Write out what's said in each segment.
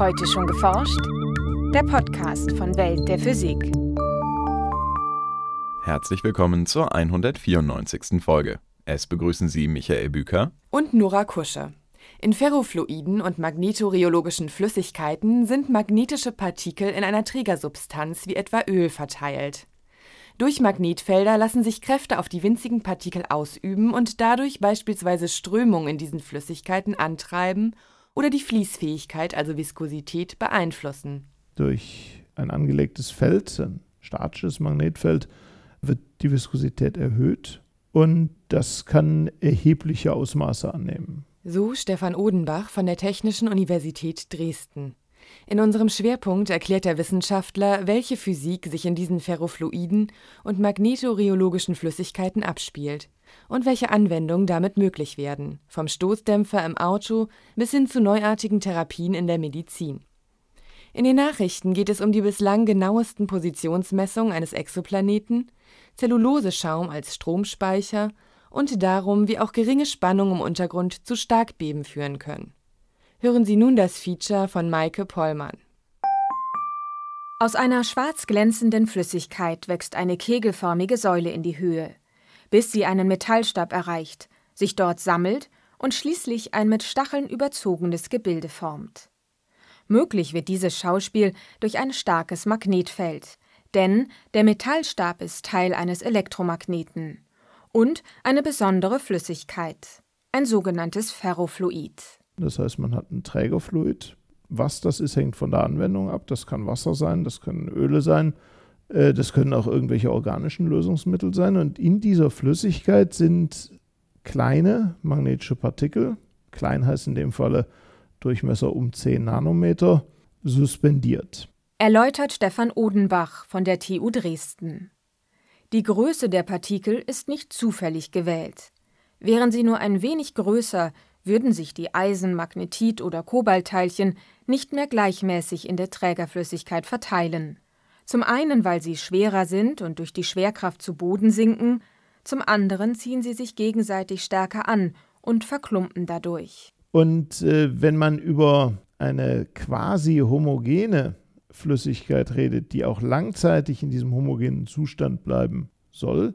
Heute schon geforscht? Der Podcast von Welt der Physik. Herzlich willkommen zur 194. Folge. Es begrüßen Sie Michael Büker und Nora Kusche. In Ferrofluiden und magnetorheologischen Flüssigkeiten sind magnetische Partikel in einer Trägersubstanz wie etwa Öl verteilt. Durch Magnetfelder lassen sich Kräfte auf die winzigen Partikel ausüben und dadurch beispielsweise Strömungen in diesen Flüssigkeiten antreiben oder die Fließfähigkeit, also Viskosität, beeinflussen. Durch ein angelegtes Feld, ein statisches Magnetfeld, wird die Viskosität erhöht und das kann erhebliche Ausmaße annehmen. So Stefan Odenbach von der Technischen Universität Dresden. In unserem Schwerpunkt erklärt der Wissenschaftler, welche Physik sich in diesen Ferrofluiden und magnetorheologischen Flüssigkeiten abspielt und welche Anwendungen damit möglich werden, vom Stoßdämpfer im Auto bis hin zu neuartigen Therapien in der Medizin. In den Nachrichten geht es um die bislang genauesten Positionsmessungen eines Exoplaneten, Zelluloseschaum als Stromspeicher und darum, wie auch geringe Spannungen im Untergrund zu Starkbeben führen können. Hören Sie nun das Feature von Maike Pollmann. Aus einer schwarz glänzenden Flüssigkeit wächst eine kegelförmige Säule in die Höhe bis sie einen Metallstab erreicht, sich dort sammelt und schließlich ein mit Stacheln überzogenes Gebilde formt. Möglich wird dieses Schauspiel durch ein starkes Magnetfeld, denn der Metallstab ist Teil eines Elektromagneten und eine besondere Flüssigkeit, ein sogenanntes Ferrofluid. Das heißt, man hat ein Trägerfluid. Was das ist, hängt von der Anwendung ab. Das kann Wasser sein, das können Öle sein, äh, das können auch irgendwelche organischen Lösungsmittel sein. Und in dieser Flüssigkeit sind kleine magnetische Partikel, klein heißt in dem Falle Durchmesser um 10 Nanometer, suspendiert. Erläutert Stefan Odenbach von der TU Dresden. Die Größe der Partikel ist nicht zufällig gewählt. Wären sie nur ein wenig größer, würden sich die Eisen-, Magnetit- oder Kobaltteilchen nicht mehr gleichmäßig in der Trägerflüssigkeit verteilen. Zum einen, weil sie schwerer sind und durch die Schwerkraft zu Boden sinken, zum anderen ziehen sie sich gegenseitig stärker an und verklumpen dadurch. Und äh, wenn man über eine quasi homogene Flüssigkeit redet, die auch langzeitig in diesem homogenen Zustand bleiben soll,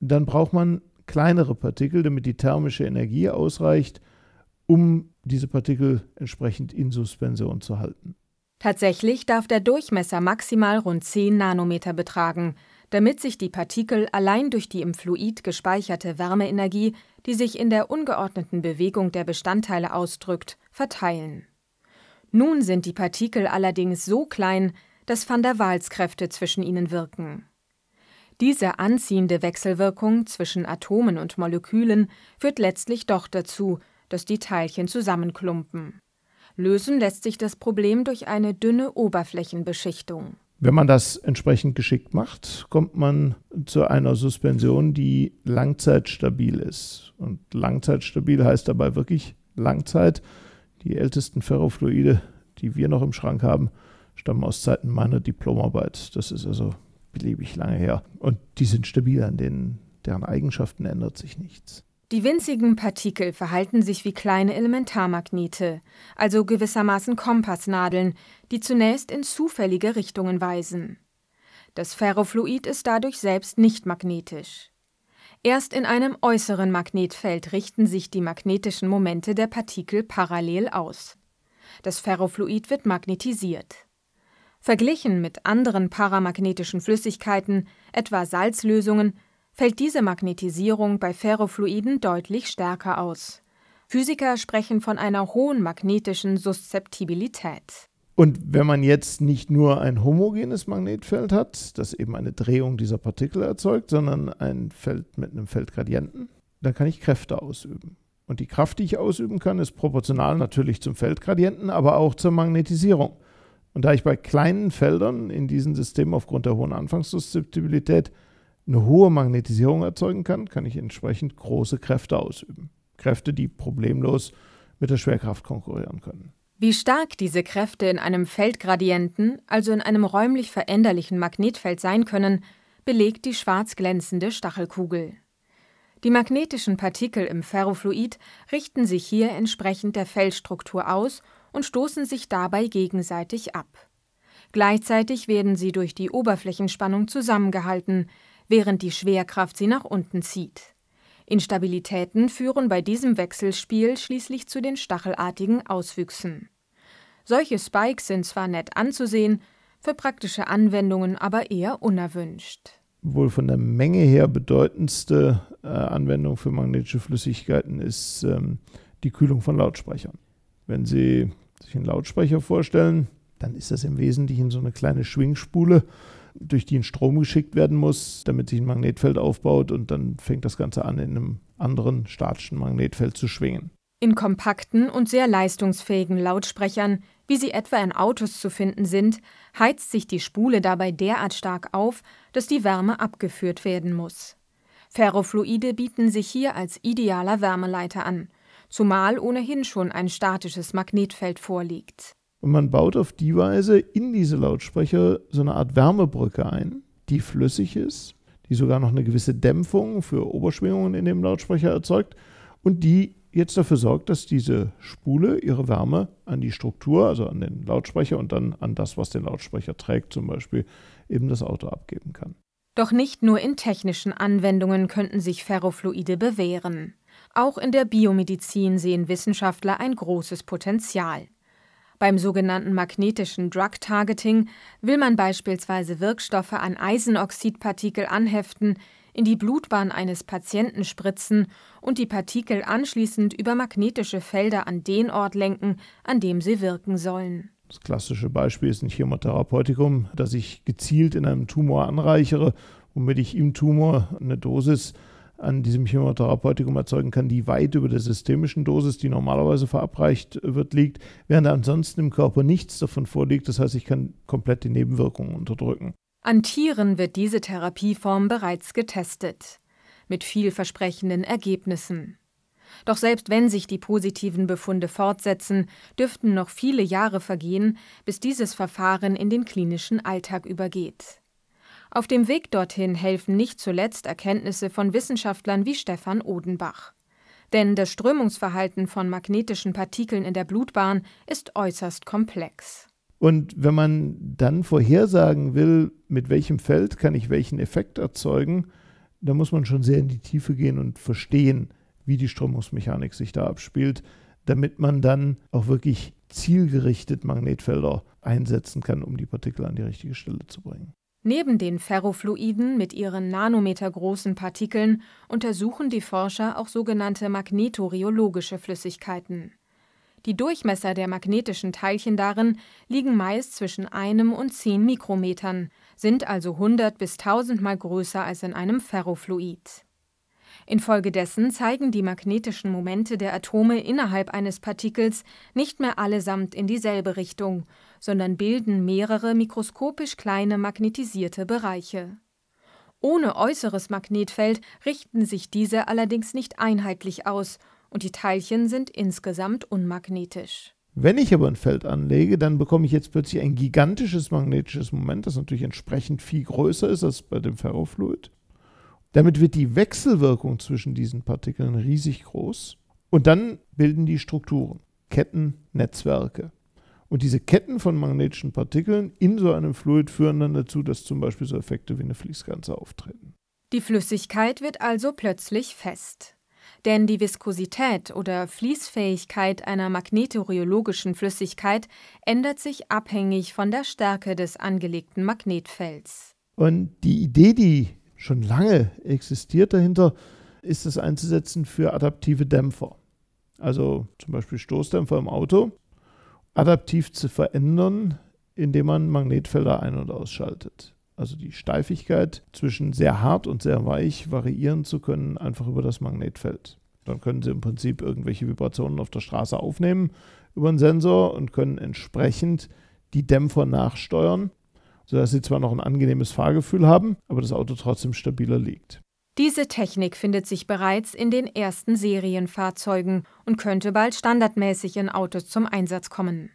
dann braucht man kleinere Partikel, damit die thermische Energie ausreicht, um diese Partikel entsprechend in Suspension zu halten. Tatsächlich darf der Durchmesser maximal rund 10 Nanometer betragen, damit sich die Partikel allein durch die im Fluid gespeicherte Wärmeenergie, die sich in der ungeordneten Bewegung der Bestandteile ausdrückt, verteilen. Nun sind die Partikel allerdings so klein, dass Van der Waals-Kräfte zwischen ihnen wirken. Diese anziehende Wechselwirkung zwischen Atomen und Molekülen führt letztlich doch dazu, dass die Teilchen zusammenklumpen. Lösen lässt sich das Problem durch eine dünne Oberflächenbeschichtung. Wenn man das entsprechend geschickt macht, kommt man zu einer Suspension, die langzeitstabil ist. Und langzeitstabil heißt dabei wirklich Langzeit. Die ältesten Ferrofluide, die wir noch im Schrank haben, stammen aus Zeiten meiner Diplomarbeit. Das ist also beliebig lange her. Und die sind stabil, an denen deren Eigenschaften ändert sich nichts. Die winzigen Partikel verhalten sich wie kleine Elementarmagnete, also gewissermaßen Kompassnadeln, die zunächst in zufällige Richtungen weisen. Das Ferrofluid ist dadurch selbst nicht magnetisch. Erst in einem äußeren Magnetfeld richten sich die magnetischen Momente der Partikel parallel aus. Das Ferrofluid wird magnetisiert. Verglichen mit anderen paramagnetischen Flüssigkeiten, etwa Salzlösungen, fällt diese Magnetisierung bei Ferrofluiden deutlich stärker aus. Physiker sprechen von einer hohen magnetischen Suszeptibilität. Und wenn man jetzt nicht nur ein homogenes Magnetfeld hat, das eben eine Drehung dieser Partikel erzeugt, sondern ein Feld mit einem Feldgradienten, dann kann ich Kräfte ausüben. Und die Kraft, die ich ausüben kann, ist proportional natürlich zum Feldgradienten, aber auch zur Magnetisierung. Und da ich bei kleinen Feldern in diesen Systemen aufgrund der hohen Anfangssuszeptibilität eine hohe Magnetisierung erzeugen kann, kann ich entsprechend große Kräfte ausüben. Kräfte, die problemlos mit der Schwerkraft konkurrieren können. Wie stark diese Kräfte in einem Feldgradienten, also in einem räumlich veränderlichen Magnetfeld sein können, belegt die schwarz glänzende Stachelkugel. Die magnetischen Partikel im Ferrofluid richten sich hier entsprechend der Feldstruktur aus und stoßen sich dabei gegenseitig ab. Gleichzeitig werden sie durch die Oberflächenspannung zusammengehalten, während die Schwerkraft sie nach unten zieht. Instabilitäten führen bei diesem Wechselspiel schließlich zu den stachelartigen Auswüchsen. Solche Spikes sind zwar nett anzusehen, für praktische Anwendungen aber eher unerwünscht. Wohl von der Menge her bedeutendste äh, Anwendung für magnetische Flüssigkeiten ist ähm, die Kühlung von Lautsprechern. Wenn Sie sich einen Lautsprecher vorstellen, dann ist das im Wesentlichen so eine kleine Schwingspule, durch die ein Strom geschickt werden muss, damit sich ein Magnetfeld aufbaut und dann fängt das Ganze an, in einem anderen statischen Magnetfeld zu schwingen. In kompakten und sehr leistungsfähigen Lautsprechern, wie sie etwa in Autos zu finden sind, heizt sich die Spule dabei derart stark auf, dass die Wärme abgeführt werden muss. Ferrofluide bieten sich hier als idealer Wärmeleiter an, zumal ohnehin schon ein statisches Magnetfeld vorliegt. Und man baut auf die Weise in diese Lautsprecher so eine Art Wärmebrücke ein, die flüssig ist, die sogar noch eine gewisse Dämpfung für Oberschwingungen in dem Lautsprecher erzeugt und die jetzt dafür sorgt, dass diese Spule ihre Wärme an die Struktur, also an den Lautsprecher und dann an das, was den Lautsprecher trägt, zum Beispiel eben das Auto abgeben kann. Doch nicht nur in technischen Anwendungen könnten sich Ferrofluide bewähren. Auch in der Biomedizin sehen Wissenschaftler ein großes Potenzial. Beim sogenannten magnetischen Drug Targeting will man beispielsweise Wirkstoffe an Eisenoxidpartikel anheften, in die Blutbahn eines Patienten spritzen und die Partikel anschließend über magnetische Felder an den Ort lenken, an dem sie wirken sollen. Das klassische Beispiel ist ein Chemotherapeutikum, das ich gezielt in einem Tumor anreichere, womit ich im Tumor eine Dosis an diesem Chemotherapeutikum erzeugen kann, die weit über der systemischen Dosis, die normalerweise verabreicht wird, liegt, während ansonsten im Körper nichts davon vorliegt. Das heißt, ich kann komplett die Nebenwirkungen unterdrücken. An Tieren wird diese Therapieform bereits getestet, mit vielversprechenden Ergebnissen. Doch selbst wenn sich die positiven Befunde fortsetzen, dürften noch viele Jahre vergehen, bis dieses Verfahren in den klinischen Alltag übergeht. Auf dem Weg dorthin helfen nicht zuletzt Erkenntnisse von Wissenschaftlern wie Stefan Odenbach. Denn das Strömungsverhalten von magnetischen Partikeln in der Blutbahn ist äußerst komplex. Und wenn man dann vorhersagen will, mit welchem Feld kann ich welchen Effekt erzeugen, dann muss man schon sehr in die Tiefe gehen und verstehen, wie die Strömungsmechanik sich da abspielt, damit man dann auch wirklich zielgerichtet Magnetfelder einsetzen kann, um die Partikel an die richtige Stelle zu bringen. Neben den Ferrofluiden mit ihren nanometergroßen Partikeln untersuchen die Forscher auch sogenannte magnetorheologische Flüssigkeiten. Die Durchmesser der magnetischen Teilchen darin liegen meist zwischen einem und zehn Mikrometern, sind also 100 bis 1000 mal größer als in einem Ferrofluid. Infolgedessen zeigen die magnetischen Momente der Atome innerhalb eines Partikels nicht mehr allesamt in dieselbe Richtung, sondern bilden mehrere mikroskopisch kleine magnetisierte Bereiche. Ohne äußeres Magnetfeld richten sich diese allerdings nicht einheitlich aus und die Teilchen sind insgesamt unmagnetisch. Wenn ich aber ein Feld anlege, dann bekomme ich jetzt plötzlich ein gigantisches magnetisches Moment, das natürlich entsprechend viel größer ist als bei dem Ferrofluid. Damit wird die Wechselwirkung zwischen diesen Partikeln riesig groß und dann bilden die Strukturen, Ketten, Netzwerke. Und diese Ketten von magnetischen Partikeln in so einem Fluid führen dann dazu, dass zum Beispiel so Effekte wie eine Fließgrenze auftreten. Die Flüssigkeit wird also plötzlich fest. Denn die Viskosität oder Fließfähigkeit einer magnetorheologischen Flüssigkeit ändert sich abhängig von der Stärke des angelegten Magnetfelds. Und die Idee, die schon lange existiert dahinter, ist es einzusetzen für adaptive Dämpfer. Also zum Beispiel Stoßdämpfer im Auto adaptiv zu verändern, indem man Magnetfelder ein- und ausschaltet. Also die Steifigkeit zwischen sehr hart und sehr weich variieren zu können, einfach über das Magnetfeld. Dann können Sie im Prinzip irgendwelche Vibrationen auf der Straße aufnehmen über einen Sensor und können entsprechend die Dämpfer nachsteuern, sodass Sie zwar noch ein angenehmes Fahrgefühl haben, aber das Auto trotzdem stabiler liegt. Diese Technik findet sich bereits in den ersten Serienfahrzeugen und könnte bald standardmäßig in Autos zum Einsatz kommen.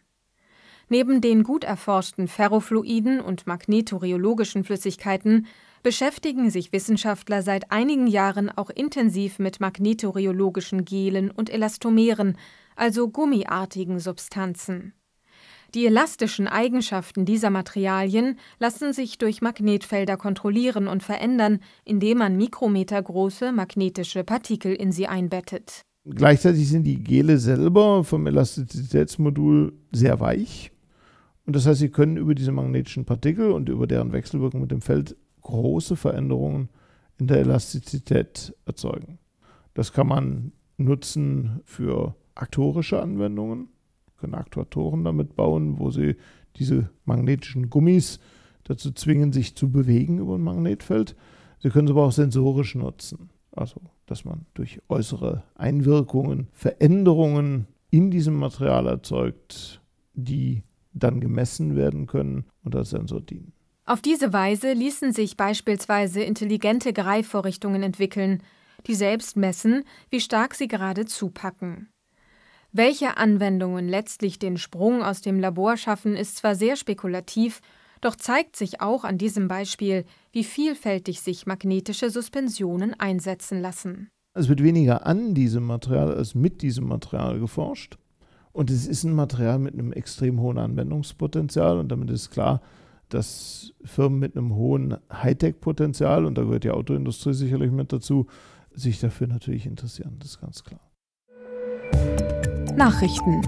Neben den gut erforschten Ferrofluiden und magnetorheologischen Flüssigkeiten beschäftigen sich Wissenschaftler seit einigen Jahren auch intensiv mit magnetorheologischen Gelen und Elastomeren, also gummiartigen Substanzen. Die elastischen Eigenschaften dieser Materialien lassen sich durch Magnetfelder kontrollieren und verändern, indem man mikrometergroße magnetische Partikel in sie einbettet. Gleichzeitig sind die Gele selber vom Elastizitätsmodul sehr weich. Und das heißt, sie können über diese magnetischen Partikel und über deren Wechselwirkung mit dem Feld große Veränderungen in der Elastizität erzeugen. Das kann man nutzen für aktorische Anwendungen können Aktuatoren damit bauen, wo sie diese magnetischen Gummis dazu zwingen, sich zu bewegen über ein Magnetfeld. Sie können es aber auch sensorisch nutzen. Also, dass man durch äußere Einwirkungen Veränderungen in diesem Material erzeugt, die dann gemessen werden können und als Sensor dienen. Auf diese Weise ließen sich beispielsweise intelligente Greifvorrichtungen entwickeln, die selbst messen, wie stark sie gerade zupacken. Welche Anwendungen letztlich den Sprung aus dem Labor schaffen, ist zwar sehr spekulativ, doch zeigt sich auch an diesem Beispiel, wie vielfältig sich magnetische Suspensionen einsetzen lassen. Es wird weniger an diesem Material als mit diesem Material geforscht. Und es ist ein Material mit einem extrem hohen Anwendungspotenzial. Und damit ist klar, dass Firmen mit einem hohen Hightech-Potenzial, und da gehört die Autoindustrie sicherlich mit dazu, sich dafür natürlich interessieren. Das ist ganz klar. Nachrichten.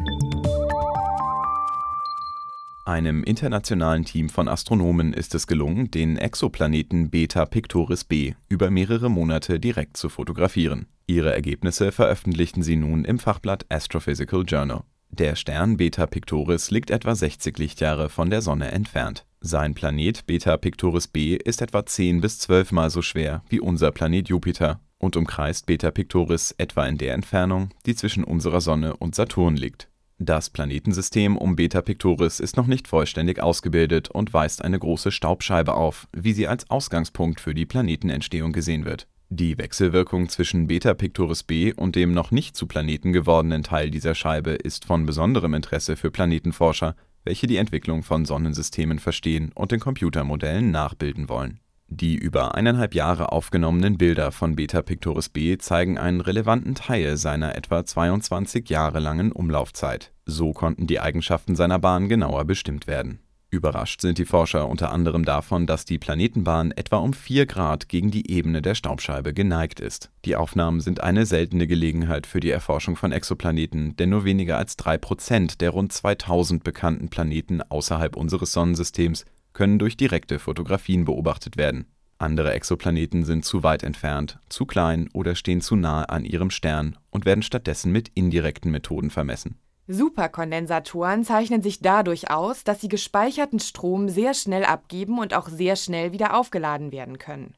Einem internationalen Team von Astronomen ist es gelungen, den Exoplaneten Beta Pictoris b über mehrere Monate direkt zu fotografieren. Ihre Ergebnisse veröffentlichten sie nun im Fachblatt Astrophysical Journal. Der Stern Beta Pictoris liegt etwa 60 Lichtjahre von der Sonne entfernt. Sein Planet Beta Pictoris b ist etwa 10 bis 12 Mal so schwer wie unser Planet Jupiter und umkreist Beta Pictoris etwa in der Entfernung, die zwischen unserer Sonne und Saturn liegt. Das Planetensystem um Beta Pictoris ist noch nicht vollständig ausgebildet und weist eine große Staubscheibe auf, wie sie als Ausgangspunkt für die Planetenentstehung gesehen wird. Die Wechselwirkung zwischen Beta Pictoris b und dem noch nicht zu Planeten gewordenen Teil dieser Scheibe ist von besonderem Interesse für Planetenforscher, welche die Entwicklung von Sonnensystemen verstehen und in Computermodellen nachbilden wollen die über eineinhalb Jahre aufgenommenen Bilder von Beta Pictoris b zeigen einen relevanten Teil seiner etwa 22 Jahre langen Umlaufzeit. So konnten die Eigenschaften seiner Bahn genauer bestimmt werden. Überrascht sind die Forscher unter anderem davon, dass die Planetenbahn etwa um 4 Grad gegen die Ebene der Staubscheibe geneigt ist. Die Aufnahmen sind eine seltene Gelegenheit für die Erforschung von Exoplaneten, denn nur weniger als 3 Prozent der rund 2000 bekannten Planeten außerhalb unseres Sonnensystems können durch direkte Fotografien beobachtet werden. Andere Exoplaneten sind zu weit entfernt, zu klein oder stehen zu nahe an ihrem Stern und werden stattdessen mit indirekten Methoden vermessen. Superkondensatoren zeichnen sich dadurch aus, dass sie gespeicherten Strom sehr schnell abgeben und auch sehr schnell wieder aufgeladen werden können.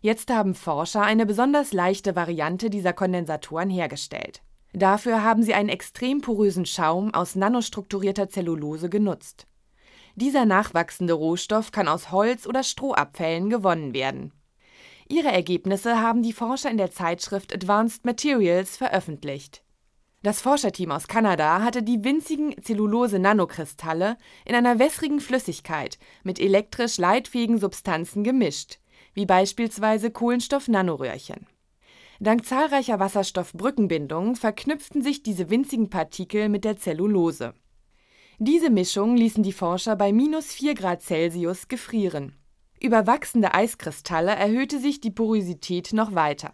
Jetzt haben Forscher eine besonders leichte Variante dieser Kondensatoren hergestellt. Dafür haben sie einen extrem porösen Schaum aus nanostrukturierter Zellulose genutzt. Dieser nachwachsende Rohstoff kann aus Holz oder Strohabfällen gewonnen werden. Ihre Ergebnisse haben die Forscher in der Zeitschrift Advanced Materials veröffentlicht. Das Forscherteam aus Kanada hatte die winzigen Zellulose-Nanokristalle in einer wässrigen Flüssigkeit mit elektrisch leitfähigen Substanzen gemischt, wie beispielsweise Kohlenstoff-Nanoröhrchen. Dank zahlreicher Wasserstoffbrückenbindungen verknüpften sich diese winzigen Partikel mit der Zellulose. Diese Mischung ließen die Forscher bei minus 4 Grad Celsius gefrieren. Über wachsende Eiskristalle erhöhte sich die Porosität noch weiter.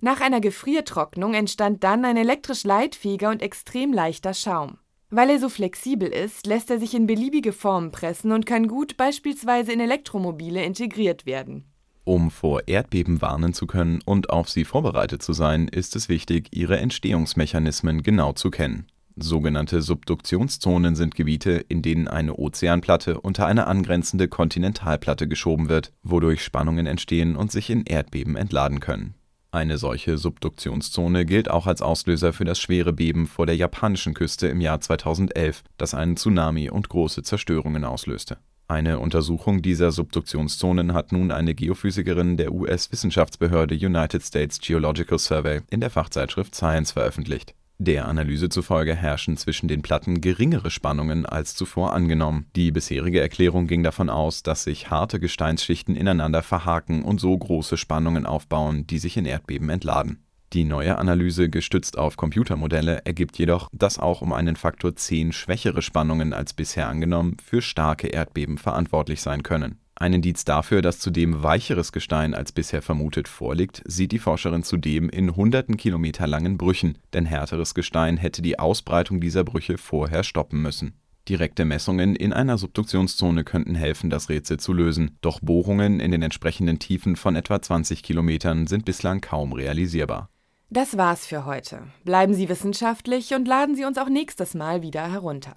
Nach einer Gefriertrocknung entstand dann ein elektrisch leitfähiger und extrem leichter Schaum. Weil er so flexibel ist, lässt er sich in beliebige Formen pressen und kann gut beispielsweise in Elektromobile integriert werden. Um vor Erdbeben warnen zu können und auf sie vorbereitet zu sein, ist es wichtig, ihre Entstehungsmechanismen genau zu kennen. Sogenannte Subduktionszonen sind Gebiete, in denen eine Ozeanplatte unter eine angrenzende Kontinentalplatte geschoben wird, wodurch Spannungen entstehen und sich in Erdbeben entladen können. Eine solche Subduktionszone gilt auch als Auslöser für das schwere Beben vor der japanischen Küste im Jahr 2011, das einen Tsunami und große Zerstörungen auslöste. Eine Untersuchung dieser Subduktionszonen hat nun eine Geophysikerin der US-Wissenschaftsbehörde United States Geological Survey in der Fachzeitschrift Science veröffentlicht Der Analyse zufolge herrschen zwischen den Platten geringere Spannungen als zuvor angenommen. Die bisherige Erklärung ging davon aus, dass sich harte Gesteinsschichten ineinander verhaken und so große Spannungen aufbauen, die sich in Erdbeben entladen. Die neue Analyse, gestützt auf Computermodelle, ergibt jedoch, dass auch um einen Faktor 10 schwächere Spannungen als bisher angenommen für starke Erdbeben verantwortlich sein können. Ein Indiz dafür, dass zudem weicheres Gestein als bisher vermutet vorliegt, sieht die Forscherin zudem in hunderten Kilometer langen Brüchen, denn härteres Gestein hätte die Ausbreitung dieser Brüche vorher stoppen müssen. Direkte Messungen in einer Subduktionszone könnten helfen, das Rätsel zu lösen, doch Bohrungen in den entsprechenden Tiefen von etwa 20 Kilometern sind bislang kaum realisierbar. Das war's für heute. Bleiben Sie wissenschaftlich und laden Sie uns auch nächstes Mal wieder herunter.